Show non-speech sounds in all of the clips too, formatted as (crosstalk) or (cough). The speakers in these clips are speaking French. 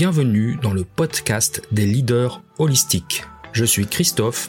Bienvenue dans le podcast des leaders holistiques. Je suis Christophe,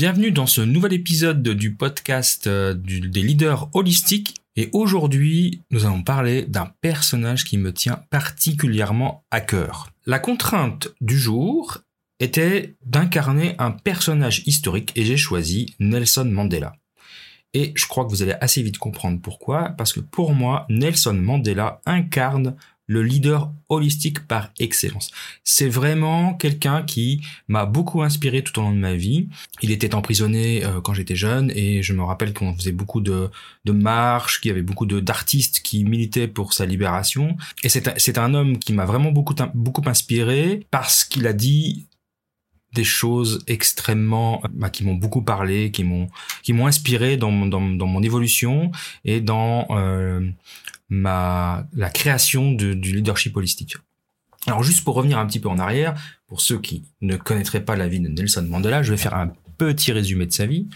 Bienvenue dans ce nouvel épisode du podcast euh, des leaders holistiques. Et aujourd'hui, nous allons parler d'un personnage qui me tient particulièrement à cœur. La contrainte du jour était d'incarner un personnage historique et j'ai choisi Nelson Mandela. Et je crois que vous allez assez vite comprendre pourquoi, parce que pour moi, Nelson Mandela incarne le leader holistique par excellence. C'est vraiment quelqu'un qui m'a beaucoup inspiré tout au long de ma vie. Il était emprisonné euh, quand j'étais jeune et je me rappelle qu'on faisait beaucoup de, marches, qu'il y avait beaucoup d'artistes qui militaient pour sa libération. Et c'est un homme qui m'a vraiment beaucoup, beaucoup inspiré parce qu'il a dit des choses extrêmement bah, qui m'ont beaucoup parlé, qui m'ont qui m'ont inspiré dans, dans, dans mon évolution et dans euh, ma la création du leadership holistique. Alors juste pour revenir un petit peu en arrière, pour ceux qui ne connaîtraient pas la vie de Nelson Mandela, je vais faire un petit résumé de sa vie,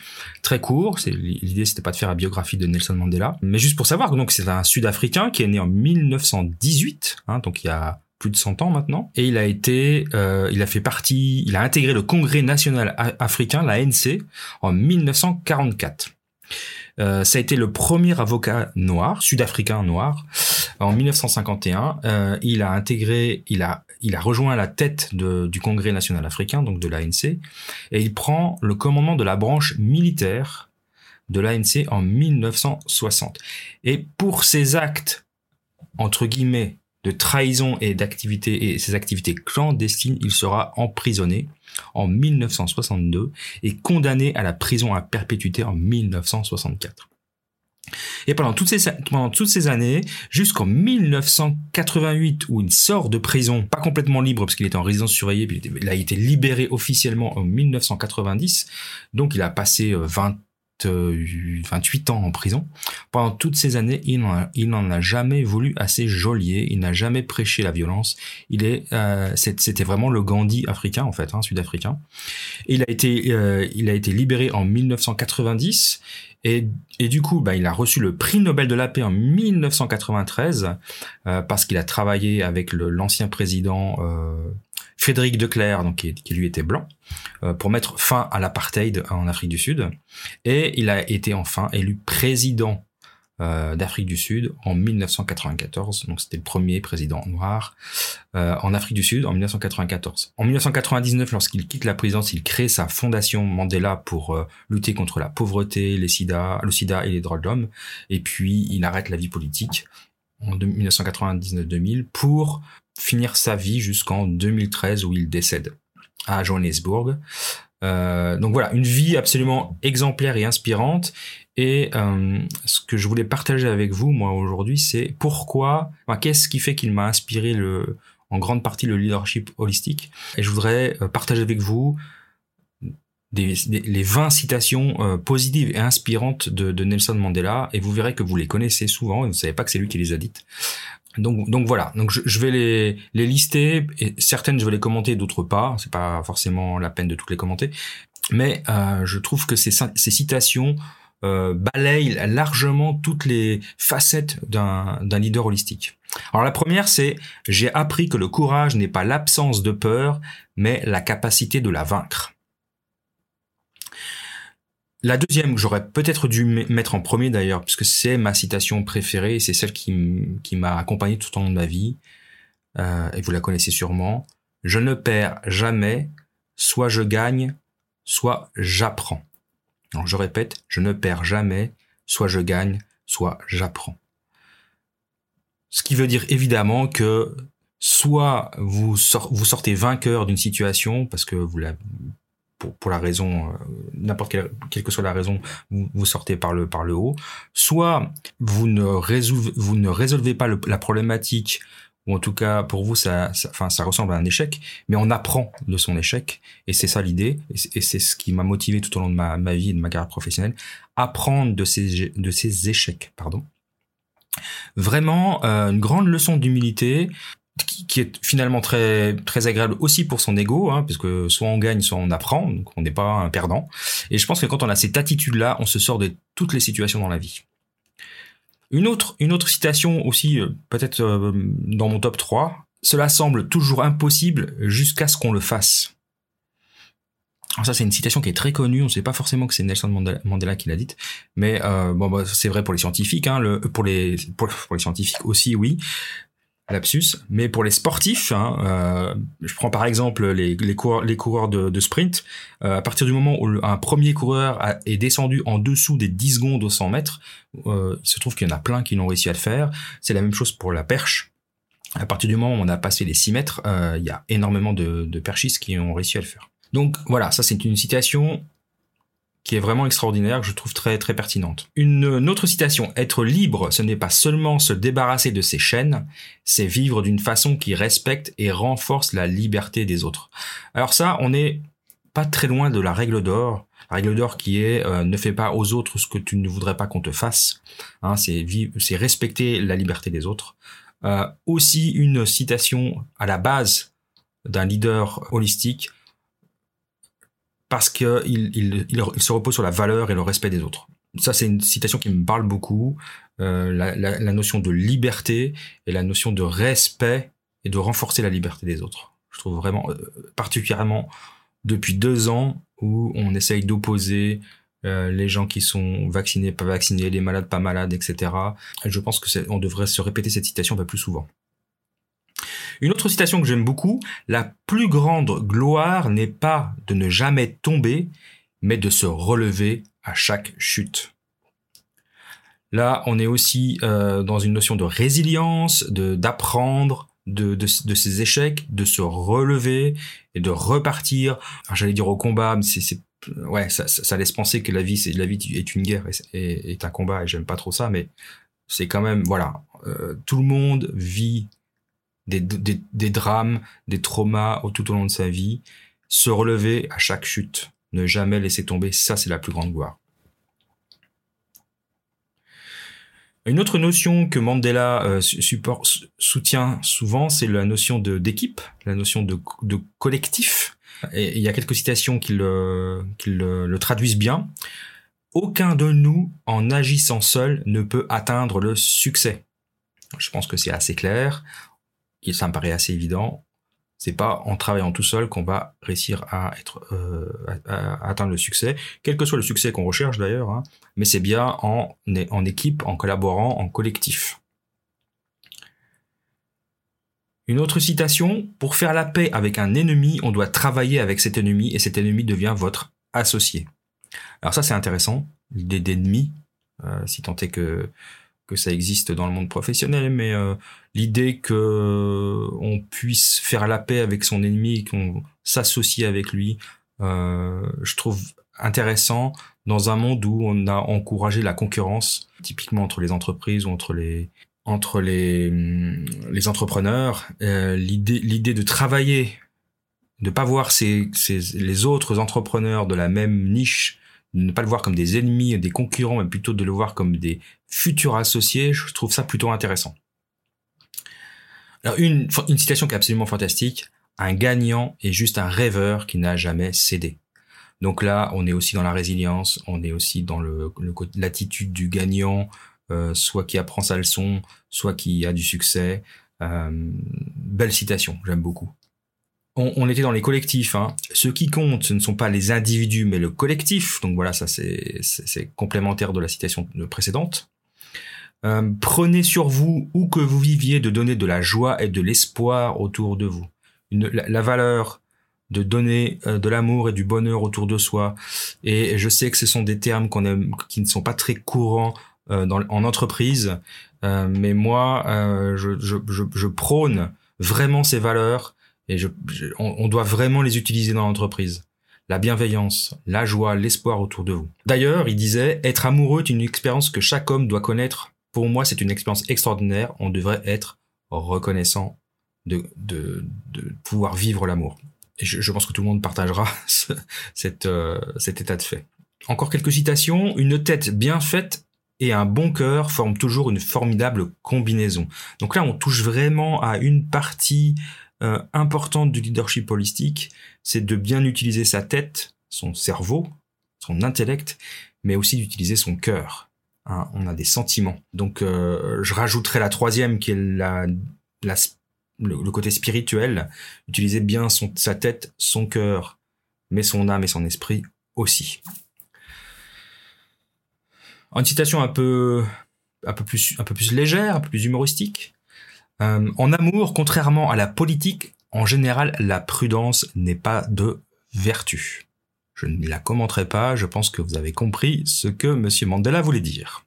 très court. C'est l'idée, c'était pas de faire la biographie de Nelson Mandela, mais juste pour savoir. Donc c'est un Sud-Africain qui est né en 1918, hein, donc il y a plus de 100 ans maintenant, et il a été, euh, il a fait partie, il a intégré le Congrès national africain, l'ANC, en 1944. Euh, ça a été le premier avocat noir, sud-africain noir, en 1951. Euh, il a intégré, il a, rejoint la tête du Congrès national africain, donc de l'ANC, et il prend le commandement de la branche militaire de l'ANC en 1960. Et pour ses actes, entre guillemets, de trahison et d'activité et ses activités clandestines, il sera emprisonné en 1962 et condamné à la prison à perpétuité en 1964. Et pendant toutes ces, pendant toutes ces années, jusqu'en 1988, où il sort de prison, pas complètement libre, parce qu'il était en résidence surveillée, puis il a été libéré officiellement en 1990, donc il a passé 20 euh, 28 ans en prison. Pendant toutes ces années, il n'en a, jamais voulu assez geôlier, il n'a jamais prêché la violence. Il est, euh, c'était vraiment le Gandhi africain en fait, hein, sud-africain. Il a été, euh, il a été libéré en 1990 et, du coup, bah, il a reçu le prix Nobel de la paix en 1993 euh, parce qu'il a travaillé avec l'ancien président Frédéric Declerc, donc qui, lui était blanc, euh, pour mettre fin à l'apartheid en Afrique du Sud. Et il a été enfin élu président euh, d'Afrique du Sud en 1994. Donc c'était le premier président noir euh, en Afrique du Sud en 1994. En 1999, lorsqu'il quitte la présidence, il crée sa fondation Mandela pour lutter contre la pauvreté, les sida, le sida et les droits de l'homme. Et puis il arrête la vie politique en 1999-2000 pour finir sa vie jusqu'en 2013 où il décède à Johannesburg. Euh, donc voilà, une vie absolument exemplaire et inspirante. Et euh, ce que je voulais partager avec vous, moi, aujourd'hui, c'est pourquoi, qu'est-ce qui fait qu'il m'a inspiré le, en grande partie le leadership holistique. Et je voudrais euh, partager avec vous des, les 20 citations euh, positives et inspirantes de, de, Nelson Mandela. Et vous verrez que vous les connaissez souvent et vous ne savez pas que c'est lui qui les a dites. Donc, donc voilà. Donc je, je, vais les, les lister et certaines je vais les commenter, d'autres pas. C'est pas forcément la peine de toutes les commenter, mais euh, je trouve que ces, ces citations euh, balayent largement toutes les facettes d'un leader holistique. Alors la première, c'est j'ai appris que le courage n'est pas l'absence de peur, mais la capacité de la vaincre. La deuxième, j'aurais peut-être dû mettre en premier d'ailleurs, puisque c'est ma citation préférée, c'est celle qui, qui m'a accompagné tout au long de ma vie, euh, et vous la connaissez sûrement. je ne perds jamais, soit je gagne, soit j'apprends. Donc je répète, je ne perds jamais, soit je gagne, soit j'apprends. Ce qui veut dire évidemment que soit vous, sortez vainqueur d'une situation parce que pour, la raison, euh, n'importe quelle, que soit la raison, vous, sortez par le, haut, soit vous ne résolvez pas la problématique ou en tout cas pour vous ça, enfin ça ressemble à un échec, mais on apprend de son échec et c'est ça l'idée et c'est ce qui m'a motivé tout au long de ma, ma, vie et de ma carrière professionnelle, apprendre de ces de ces échecs, pardon. Vraiment euh, une grande leçon d'humilité qui, est finalement très très agréable aussi pour son ego, hein, parce que soit on gagne, soit on apprend, donc on n'est pas un perdant. Et je pense que quand on a cette attitude-là, on se sort de toutes les situations dans la vie. Une autre, citation aussi, euh, peut-être euh, dans mon top 3, cela semble toujours impossible jusqu'à ce qu'on le fasse. Alors ça, c'est une citation qui est très connue. On ne sait pas forcément que c'est Nelson Mandela, qui l'a dite, mais euh, bah, c'est vrai pour les scientifiques, hein, pour, les scientifiques aussi, oui lapsus. Mais pour les sportifs, hein, euh, je prends par exemple les, coureurs, de, sprint, euh, à partir du moment où un premier coureur est descendu en dessous des 10 secondes au 100 mètres, euh, il se trouve qu'il y en a plein qui l'ont réussi à le faire. C'est la même chose pour la perche. À partir du moment où on a passé les 6 mètres, il y a énormément de, de perchistes qui ont réussi à le faire. Donc voilà, ça c'est une citation qui est vraiment extraordinaire, que je trouve très très pertinente. Une, autre citation, être libre, ce n'est pas seulement se débarrasser de ses chaînes, c'est vivre d'une façon qui respecte et renforce la liberté des autres. Alors ça, on n'est pas très loin de la règle d'or. La règle d'or qui est euh, ne fais pas aux autres ce que tu ne voudrais pas qu'on te fasse. Hein, c'est c'est respecter la liberté des autres. Euh, aussi une citation à la base d'un leader holistique parce qu'il il, se repose sur la valeur et le respect des autres. Ça, c'est une citation qui me parle beaucoup. Euh, la, notion de liberté et la notion de respect et de renforcer la liberté des autres. Je trouve vraiment, euh, particulièrement depuis deux ans où on essaye d'opposer euh, les gens qui sont vaccinés, pas vaccinés, les malades, pas malades, etc. je pense que on devrait se répéter cette citation plus souvent. Une autre citation que j'aime beaucoup, la plus grande gloire n'est pas de ne jamais tomber, mais de se relever à chaque chute. Là, on est aussi euh, dans une notion de résilience, d'apprendre de, de, ses échecs, de se relever et de repartir. J'allais dire au combat, mais c'est ouais, ça, ça, laisse penser que la vie, la vie est une guerre et est, un combat et j'aime pas trop ça, mais c'est quand même voilà, euh, tout le monde vit des, drames, des traumas tout au long de sa vie, se relever à chaque chute, ne jamais laisser tomber, ça c'est la plus grande gloire. Une autre notion que Mandela euh, soutient souvent, c'est la notion d'équipe, la notion de, collectif. Et il y a quelques citations qui, le, qui le traduisent bien. Aucun de nous, en agissant seul, ne peut atteindre le succès. Je pense que c'est assez clair ça me paraît assez évident. C'est pas en travaillant tout seul qu'on va réussir à euh, atteindre le succès, quel que soit le succès qu'on recherche d'ailleurs. Hein, mais c'est bien en en équipe, en collaborant, en collectif. Une autre citation, pour faire la paix avec un ennemi, on doit travailler avec cet ennemi et cet ennemi devient votre associé. Alors ça c'est intéressant, l'idée d'ennemi, euh, si tant est que que ça existe dans le monde professionnel, mais euh, l'idée que euh, on puisse faire la paix avec son ennemi, qu'on s'associe avec lui, euh, je trouve intéressant dans un monde où on a encouragé la concurrence, typiquement entre les entreprises ou entre les entre les les entrepreneurs, l'idée l'idée de travailler, de pas voir ces, ces les autres entrepreneurs de la même niche ne pas le voir comme des ennemis, des concurrents, mais plutôt de le voir comme des futurs associés, je trouve ça plutôt intéressant. Alors une, une citation qui est absolument fantastique, un gagnant est juste un rêveur qui n'a jamais cédé. Donc là, on est aussi dans la résilience, on est aussi dans l'attitude du gagnant, euh, soit qui apprend sa leçon, soit qui a du succès. Euh, belle citation, j'aime beaucoup on, était dans les collectifs. Hein. Ce qui compte, ce ne sont pas les individus, mais le collectif. Donc voilà, ça c'est complémentaire de la citation précédente. Euh, prenez sur vous, où que vous viviez, de donner de la joie et de l'espoir autour de vous. la, valeur de donner euh, de l'amour et du bonheur autour de soi. Et je sais que ce sont des termes aime, qui ne sont pas très courants euh, dans, en entreprise, euh, mais moi, je, je, je, je, prône vraiment ces valeurs et je, on, on, doit vraiment les utiliser dans l'entreprise. La bienveillance, la joie, l'espoir autour de vous. D'ailleurs, il disait, être amoureux est une expérience que chaque homme doit connaître. Pour moi, c'est une expérience extraordinaire. On devrait être reconnaissant de, de, de pouvoir vivre l'amour. Et je, pense que tout le monde partagera (laughs) euh, cet état de fait. Encore quelques citations. Une tête bien faite et un bon cœur forment toujours une formidable combinaison. Donc là, on touche vraiment à une partie euh, importante du leadership holistique, c'est de bien utiliser sa tête, son cerveau, son intellect, mais aussi d'utiliser son cœur. Hein, on a des sentiments. Donc, euh, je rajouterai la troisième qui est le, côté spirituel, utiliser bien son, sa tête, son cœur, mais son âme et son esprit aussi. Une citation un peu, un peu plus, un peu plus légère, un peu plus humoristique. Euh, en amour, contrairement à la politique, en général, la prudence n'est pas de vertu. Je ne la commenterai pas, je pense que vous avez compris ce que M. Mandela voulait dire.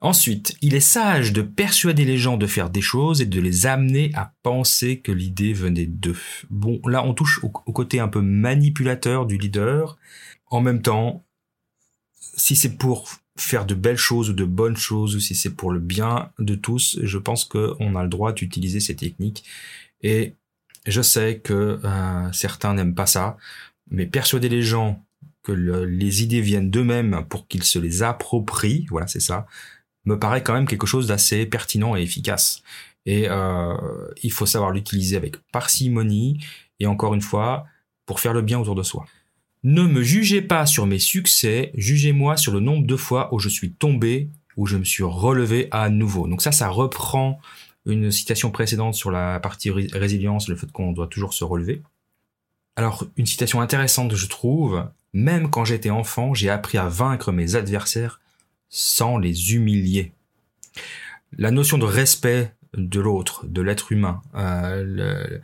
Ensuite, il est sage de persuader les gens de faire des choses et de les amener à penser que l'idée venait d'eux. Bon, là, on touche au, côté un peu manipulateur du leader. En même temps, si c'est pour faire de belles choses ou de bonnes choses, ou si c'est pour le bien de tous, je pense qu'on a le droit d'utiliser ces techniques. Et je sais que euh, certains n'aiment pas ça, mais persuader les gens que les idées viennent d'eux-mêmes pour qu'ils se les approprient, voilà, c'est ça, me paraît quand même quelque chose d'assez pertinent et efficace. Et euh, il faut savoir l'utiliser avec parcimonie et encore une fois, pour faire le bien autour de soi. Ne me jugez pas sur mes succès, jugez-moi sur le nombre de fois où je suis tombé, où je me suis relevé à nouveau. Donc ça, ça reprend une citation précédente sur la partie résilience, le fait qu'on doit toujours se relever. Alors, une citation intéressante, je trouve, même quand j'étais enfant, j'ai appris à vaincre mes adversaires sans les humilier. La notion de respect de l'autre, de l'être humain, euh,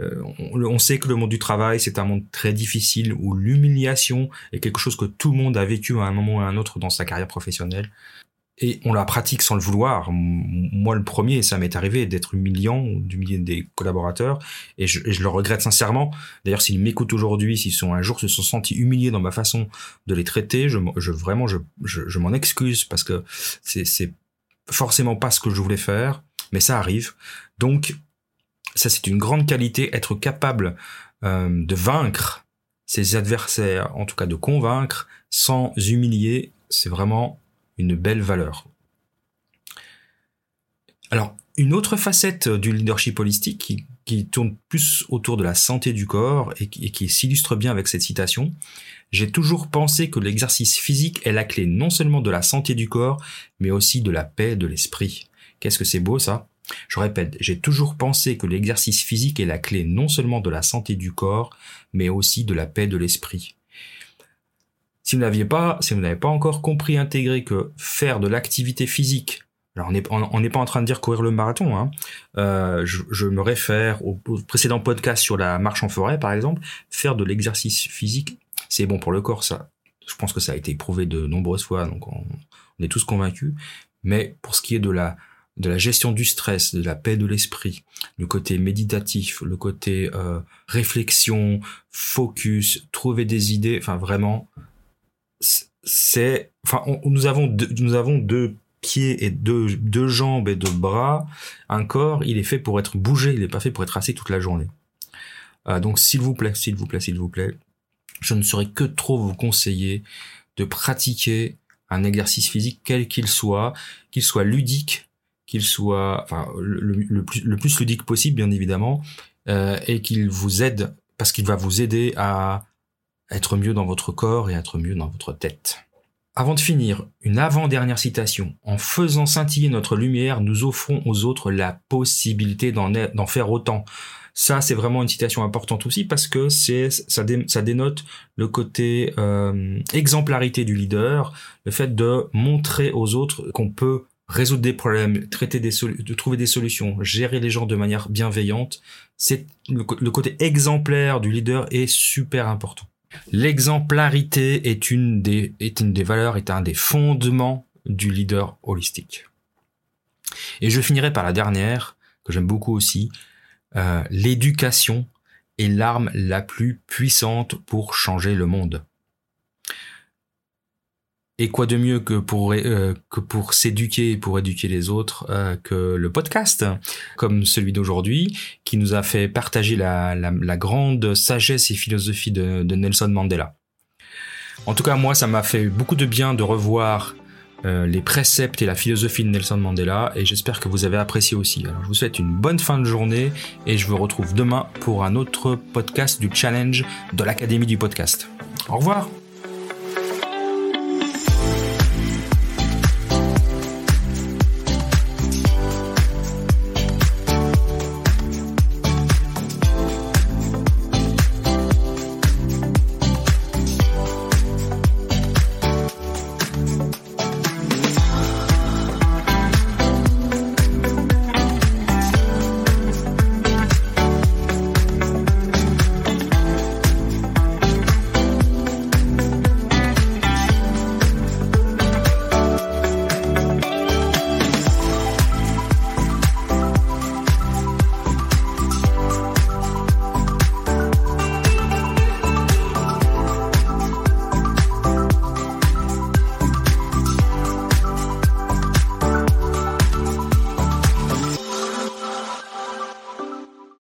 euh, on, sait que le monde du travail, c'est un monde très difficile où l'humiliation est quelque chose que tout le monde a vécu à un moment ou à un autre dans sa carrière professionnelle. Et on la pratique sans le vouloir. Moi, le premier, ça m'est arrivé d'être humiliant, d'humilier des collaborateurs, et je, le regrette sincèrement. D'ailleurs, s'ils m'écoutent aujourd'hui, s'ils sont un jour se sont sentis humiliés dans ma façon de les traiter, je, je vraiment, je, je, m'en excuse parce que c'est forcément pas ce que je voulais faire, mais ça arrive. Donc, ça, c'est une grande qualité, être capable euh, de vaincre ses adversaires, en tout cas de convaincre, sans humilier, c'est vraiment une belle valeur. Alors, une autre facette du leadership holistique qui, tourne plus autour de la santé du corps et qui s'illustre bien avec cette citation, j'ai toujours pensé que l'exercice physique est la clé non seulement de la santé du corps, mais aussi de la paix de l'esprit. Qu'est-ce que c'est beau ça? Je répète, j'ai toujours pensé que l'exercice physique est la clé non seulement de la santé du corps, mais aussi de la paix de l'esprit. Si vous n'aviez pas, si vous n'avez pas encore compris, intégré que faire de l'activité physique, alors on n'est pas en train de dire courir le marathon, hein, euh, je, me réfère au, précédent podcast sur la marche en forêt par exemple, faire de l'exercice physique, c'est bon pour le corps, ça. Je pense que ça a été prouvé de nombreuses fois, donc on, on est tous convaincus. Mais pour ce qui est de la de la gestion du stress, de la paix de l'esprit, le côté méditatif, le côté euh, réflexion, focus, trouver des idées, enfin vraiment, c'est, enfin, nous avons deux, nous avons deux pieds et deux, deux jambes et deux bras. Un corps, il est fait pour être bougé, il n'est pas fait pour être assis toute la journée. Euh, donc, s'il vous plaît, s'il vous plaît, s'il vous plaît, je ne saurais que trop vous conseiller de pratiquer un exercice physique quel qu'il soit, qu'il soit ludique, qu'il soit, le, plus, ludique possible, bien évidemment, euh, et qu'il vous aide, parce qu'il va vous aider à être mieux dans votre corps et être mieux dans votre tête. Avant de finir, une avant-dernière citation. En faisant scintiller notre lumière, nous offrons aux autres la possibilité d'en faire autant. Ça, c'est vraiment une citation importante aussi parce que ça, dénote le côté euh, exemplarité du leader, le fait de montrer aux autres qu'on peut résoudre des problèmes, traiter des de trouver des solutions, gérer les gens de manière bienveillante, c'est le, côté exemplaire du leader est super important. L'exemplarité est une des est une des valeurs, est un des fondements du leader holistique. Et je finirai par la dernière que j'aime beaucoup aussi. Euh, l'éducation est l'arme la plus puissante pour changer le monde. Et quoi de mieux que pour euh, que pour s'éduquer et pour éduquer les autres euh, que le podcast, comme celui d'aujourd'hui, qui nous a fait partager la, la, grande sagesse et philosophie de, de, Nelson Mandela. En tout cas, moi, ça m'a fait beaucoup de bien de revoir euh, les préceptes et la philosophie de Nelson Mandela, et j'espère que vous avez apprécié aussi. Alors, je vous souhaite une bonne fin de journée, et je vous retrouve demain pour un autre podcast du challenge de l'Académie du podcast. Au revoir